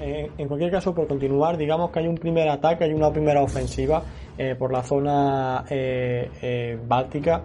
en, cualquier caso, por continuar, digamos que hay un primer ataque, hay una primera ofensiva eh, por la zona eh, eh, báltica.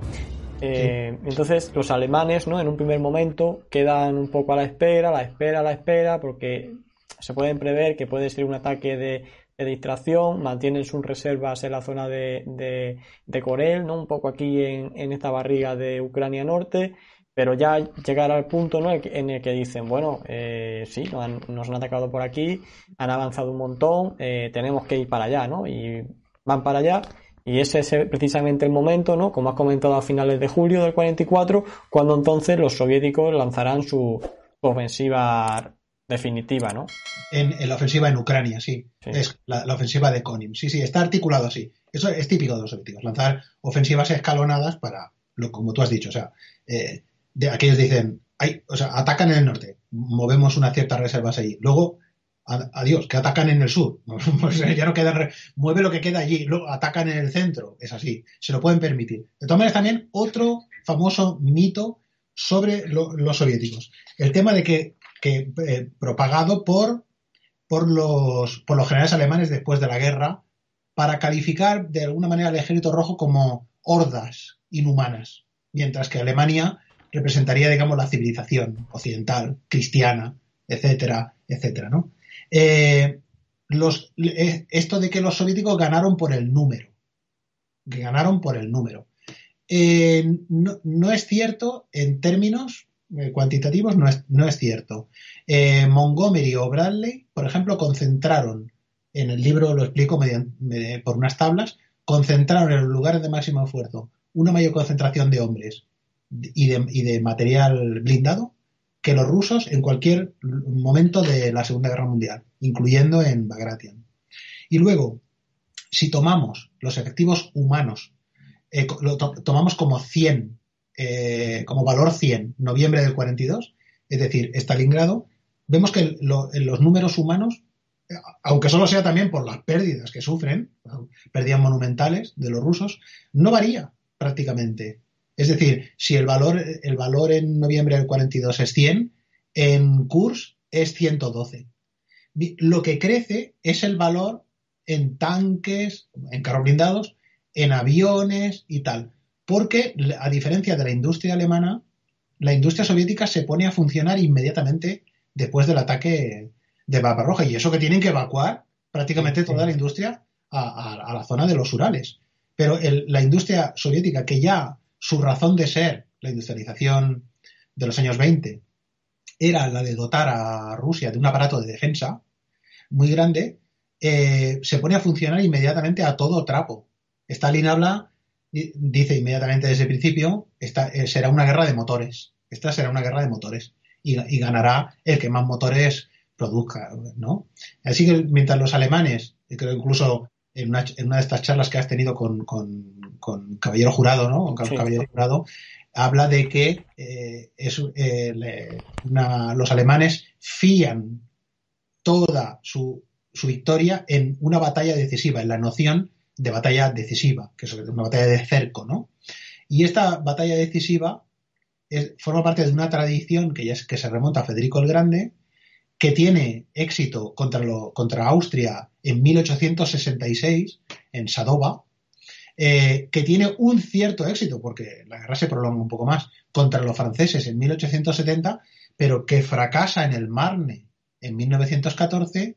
Entonces, los alemanes, ¿no? En un primer momento quedan un poco a la espera, a la espera, a la espera, porque se pueden prever que puede ser un ataque de, distracción, mantienen sus reservas en la zona de, de, de Corel, ¿no? Un poco aquí en, en esta barriga de Ucrania Norte pero ya llegar al punto ¿no? en el que dicen, bueno, eh, sí, nos han, nos han, atacado por aquí, han avanzado un montón, eh, tenemos que ir para allá, ¿no? Y van para allá. Y ese es precisamente el momento, ¿no? Como has comentado a finales de julio del 44, cuando entonces los soviéticos lanzarán su ofensiva definitiva, ¿no? En, la ofensiva en Ucrania, sí. Es la, ofensiva de Konin. Sí, sí, está articulado así. Eso es típico de los soviéticos, lanzar ofensivas escalonadas para, lo, como tú has dicho, o sea, eh, de aquellos dicen, o sea, atacan en el norte, movemos unas ciertas reservas ahí. Luego, adiós, que atacan en el sur. Ya no queda, mueve lo que queda allí, luego atacan en el centro. Es así, se lo pueden permitir. De todas maneras, también otro famoso mito sobre los soviéticos. El tema de que, que eh, propagado por, por, los, por los generales alemanes después de la guerra para calificar de alguna manera al ejército rojo como hordas inhumanas, mientras que Alemania representaría, digamos, la civilización occidental, cristiana, etcétera, etcétera. Eh, eh, esto de que los soviéticos ganaron por el número, que ganaron por el número. Eh, no, es cierto en términos cuantitativos, no es, no es cierto. Montgomery o Bradley, por ejemplo, concentraron, en el libro lo explico por unas tablas, concentraron en los lugares de máximo esfuerzo una mayor concentración de hombres y de, y de material blindado que los rusos en cualquier momento de la Segunda Guerra Mundial, incluyendo en Bagration. Y luego, si tomamos los efectivos humanos, eh, lo tomamos como 100, eh, como valor 100, noviembre del 42, es decir, Stalingrado, vemos que los números humanos, aunque solo sea también por las pérdidas que sufren, pérdidas monumentales de los rusos, no varía prácticamente. Es decir, si el valor, el valor en noviembre del 42 es 100, en Kurs es 112. Lo que crece es el valor en tanques, en carros blindados, en aviones y tal. Porque, a diferencia de la industria alemana, la industria soviética se pone a funcionar inmediatamente después del ataque de Barbarroja. Y eso que tienen que evacuar prácticamente toda la industria a, la zona de los Urales. Pero la industria soviética, que ya su razón de ser, la industrialización de los años 20, era la de dotar a Rusia de un aparato de defensa muy grande, eh, se pone a funcionar inmediatamente a todo trapo. Stalin habla, dice inmediatamente desde el principio, esta eh, será una guerra de motores. Esta será una guerra de motores. Y, ganará el que más motores produzca, ¿no? Así que mientras los alemanes, creo incluso en una, de estas charlas que has tenido con, Caballero Jurado, ¿no? Con Caballero Jurado, habla de que eh, eh, los alemanes fían toda su, victoria en una batalla decisiva, en la noción de batalla decisiva, que es una batalla de cerco, ¿no? Y esta batalla decisiva forma parte de una tradición que, ya es, que se remonta a Federico el Grande, que tiene éxito contra, Austria en 1866, en Sadova, eh, que tiene un cierto éxito, porque la guerra se prolonga un poco más, contra los franceses en 1870, pero que fracasa en el Marne en 1914,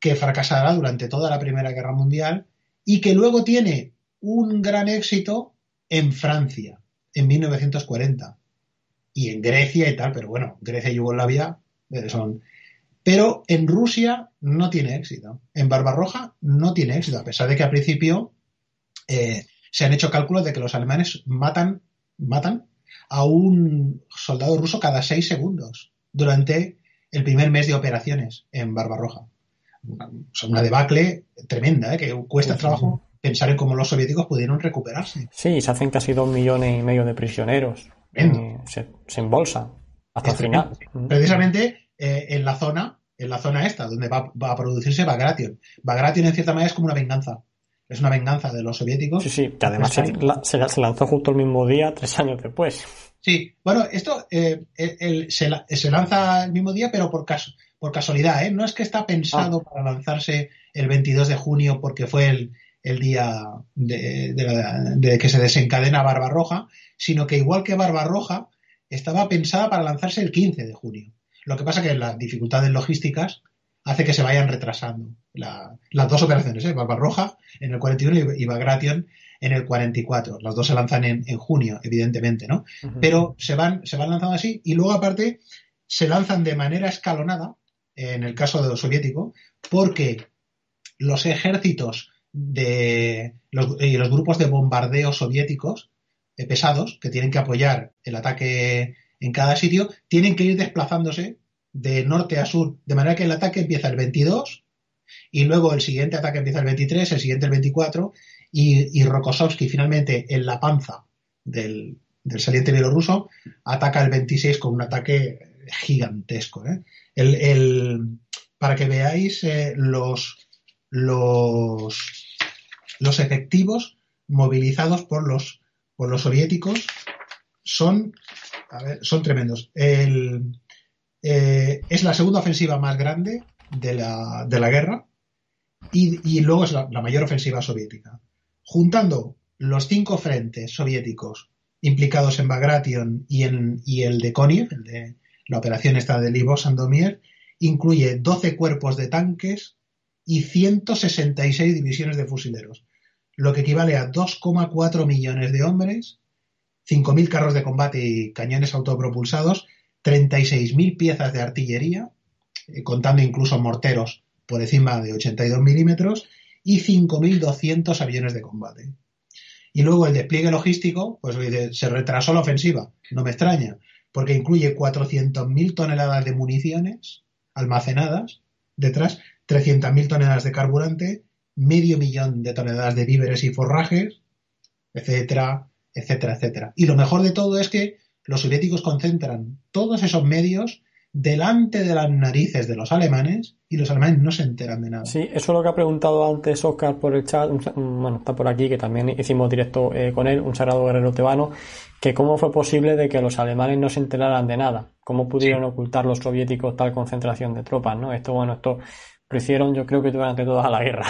que fracasará durante toda la Primera Guerra Mundial y que luego tiene un gran éxito en Francia en 1940 y en Grecia y tal, pero bueno, Grecia y Yugoslavia son pero en Rusia no tiene éxito. En Barbarroja no tiene éxito, a pesar de que al principio eh, se han hecho cálculos de que los alemanes matan, matan a un soldado ruso cada seis segundos durante el primer mes de operaciones en Barbarroja. Son una debacle tremenda, ¿eh? que cuesta trabajo pensar en cómo los soviéticos pudieron recuperarse. Sí, se hacen casi dos millones y medio de prisioneros. Eh, se, se, embolsan hasta el final. Precisamente eh, en la zona, en la zona esta, donde va, a producirse Bagration. Bagration, en cierta manera, es como una venganza. Es una venganza de los soviéticos. Sí, sí, que además se, lanzó justo el mismo día, tres años después. Sí, bueno, esto eh, se, lanza el mismo día, pero por, caso, por casualidad, ¿eh? No es que está pensado ah. para lanzarse el 22 de junio porque fue el, el día de, que se desencadena Barbarroja, sino que igual que Barbarroja, estaba pensada para lanzarse el 15 de junio. Lo que pasa que las dificultades logísticas hace que se vayan retrasando las dos operaciones, ¿eh? Barbarroja en el 41 y Bagration en el 44. Las dos se lanzan en, junio, evidentemente, ¿no? Pero se van, se van lanzando así y luego aparte se lanzan de manera escalonada, en el caso de los soviético, porque los ejércitos de los, y los grupos de bombardeo soviéticos eh, pesados que tienen que apoyar el ataque en cada sitio tienen que ir desplazándose de norte a sur, de manera que el ataque empieza el 22 y luego el siguiente ataque empieza el 23, el siguiente el 24 y, y Rokossovsky finalmente en la panza del, saliente bielorruso ataca el 26 con un ataque gigantesco. ¿eh? Para que veáis eh, los, los efectivos movilizados por los soviéticos son, son tremendos. Eh, es la segunda ofensiva más grande de la, de la guerra y, luego es la, mayor ofensiva soviética. Juntando los cinco frentes soviéticos implicados en Bagration y, en, y el de Koniev, el de la operación esta de Livo Sandomir, incluye 12 cuerpos de tanques y 166 divisiones de fusileros, lo que equivale a 2,4 millones de hombres, 5.000 carros de combate y cañones autopropulsados, 36.000 piezas de artillería, eh, contando incluso morteros por encima de 82 milímetros, y 5.200 aviones de combate. Y luego el despliegue logístico, pues se retrasó la ofensiva, no me extraña, porque incluye 400.000 toneladas de municiones almacenadas detrás, 300.000 toneladas de carburante, medio millón de toneladas de víveres y forrajes, etcétera, etcétera, etcétera. Y lo mejor de todo es que los soviéticos concentran todos esos medios delante de las narices de los alemanes y los alemanes no se enteran de nada. Sí, eso es lo que ha preguntado antes Oscar por el chat, bueno, está por aquí, que también hicimos directo eh, con él, un sagrado guerrero tebano, que cómo fue posible de que los alemanes no se enteraran de nada, cómo pudieron ocultar los soviéticos tal concentración de tropas, ¿no? Esto, bueno, esto lo hicieron yo creo que durante toda la guerra.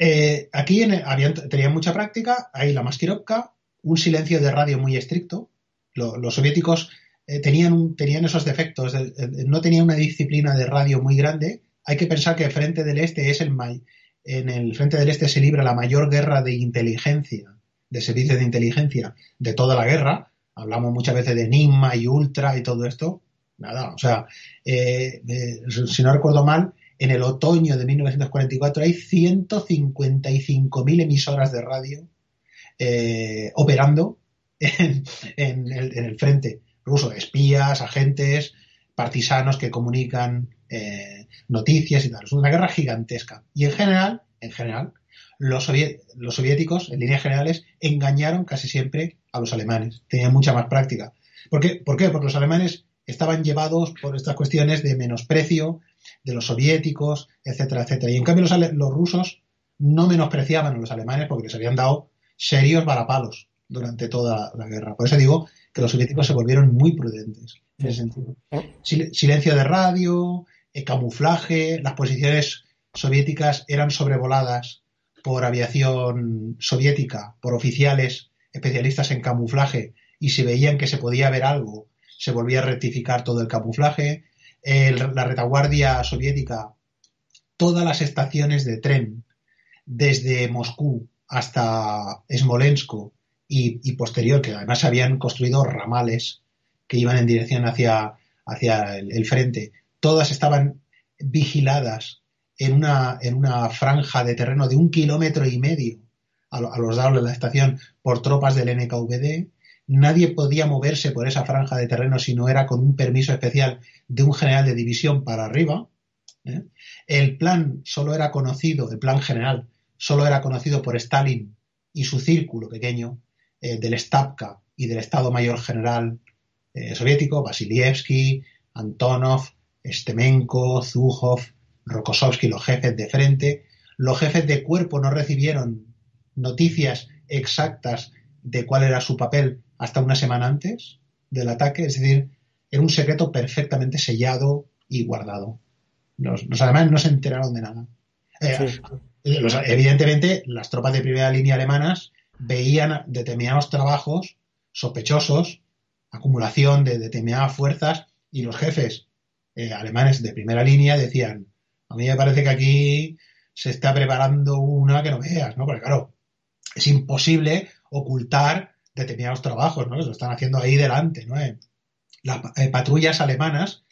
Eh, aquí habían, tenían mucha práctica, ahí la maskirovka, un silencio de radio muy estricto. los soviéticos eh, tenían, tenían esos defectos, no tenían una disciplina de radio muy grande. Hay que pensar que el Frente del Este es el en el Frente del Este se libra la mayor guerra de inteligencia, de servicios de inteligencia de toda la guerra. Hablamos muchas veces de Enigma y Ultra y todo esto. Nada, o sea, eh, si no recuerdo mal, en el otoño de 1944 hay 155.000 emisoras de radio eh, operando en, el, frente ruso, espías, agentes, partisanos que comunican eh, noticias y tal. Es una guerra gigantesca. Y en general, en general, los, soviéticos, en líneas generales, engañaron casi siempre a los alemanes. Tenían mucha más práctica. ¿Por qué? ¿Por qué? Porque los alemanes estaban llevados por estas cuestiones de menosprecio, de los soviéticos, etcétera, etcétera. Y en cambio los, rusos no menospreciaban a los alemanes porque les habían dado serios barapalos durante toda la guerra. Por eso digo que los soviéticos se volvieron muy prudentes en ese sentido. silencio de radio, eh, camuflaje, las posiciones soviéticas eran sobrevoladas por aviación soviética, por oficiales especialistas en camuflaje, y si veían que se podía ver algo, se volvía a rectificar todo el camuflaje la retaguardia soviética, todas las estaciones de tren, desde Moscú hasta Smolensk y, posterior, que además habían construido ramales que iban en dirección hacia, hacia el, frente, todas estaban vigiladas en una, en una franja de terreno de un kilómetro y medio a, a los lados de la estación por tropas del NKVD Nadie podía moverse por esa franja de terreno si no era con un permiso especial de un general de división para arriba. ¿eh? El plan solo era conocido, el plan general, solo era conocido por Stalin y su círculo pequeño eh, del Stavka y del Estado Mayor General eh, soviético, Vasilievsky, Antonov, Stemenko, Zujov, Rokossovsky, los jefes de frente. Los jefes de cuerpo no recibieron noticias exactas de cuál era su papel hasta una semana antes del ataque, es decir, era un secreto perfectamente sellado y guardado. los, alemanes no se enteraron de nada. Eh, evidentemente, las tropas de primera línea alemanas veían determinados trabajos sospechosos, acumulación de determinadas fuerzas, y los jefes eh, alemanes de primera línea decían, a mí me parece que aquí se está preparando una que no veas, ¿no? Porque claro, es imposible ocultar determinados trabajos, ¿no? Lo están haciendo ahí delante, ¿no? Las eh, patrullas alemanas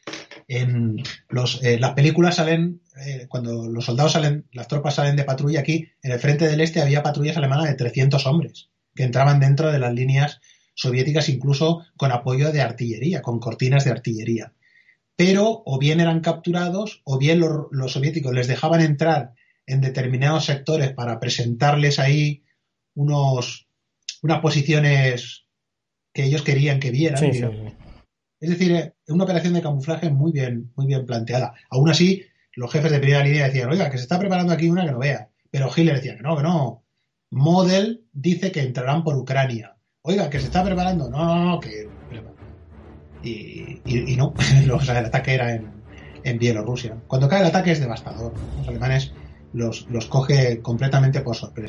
en los, eh, las películas salen, eh, cuando los soldados salen, las tropas salen de patrulla aquí, en el frente del este había patrullas alemanas de 300 hombres que entraban dentro de las líneas soviéticas incluso con apoyo de artillería, con cortinas de artillería. Pero o bien eran capturados o bien los, soviéticos les dejaban entrar en determinados sectores para presentarles ahí unos, unas posiciones que ellos querían que vieran. Es decir, es una operación de camuflaje muy bien, muy bien planteada. Aún así, los jefes de primera línea decían, oiga, que se está preparando aquí una que no vea. Pero Hitler decía que no, que no. Model dice que entrarán por Ucrania. Oiga, que se está preparando. No, no, no, que. Y, y, no, el ataque era en, en, Bielorrusia. Cuando cae el ataque es devastador. Los alemanes los, los coge completamente por sorpresa.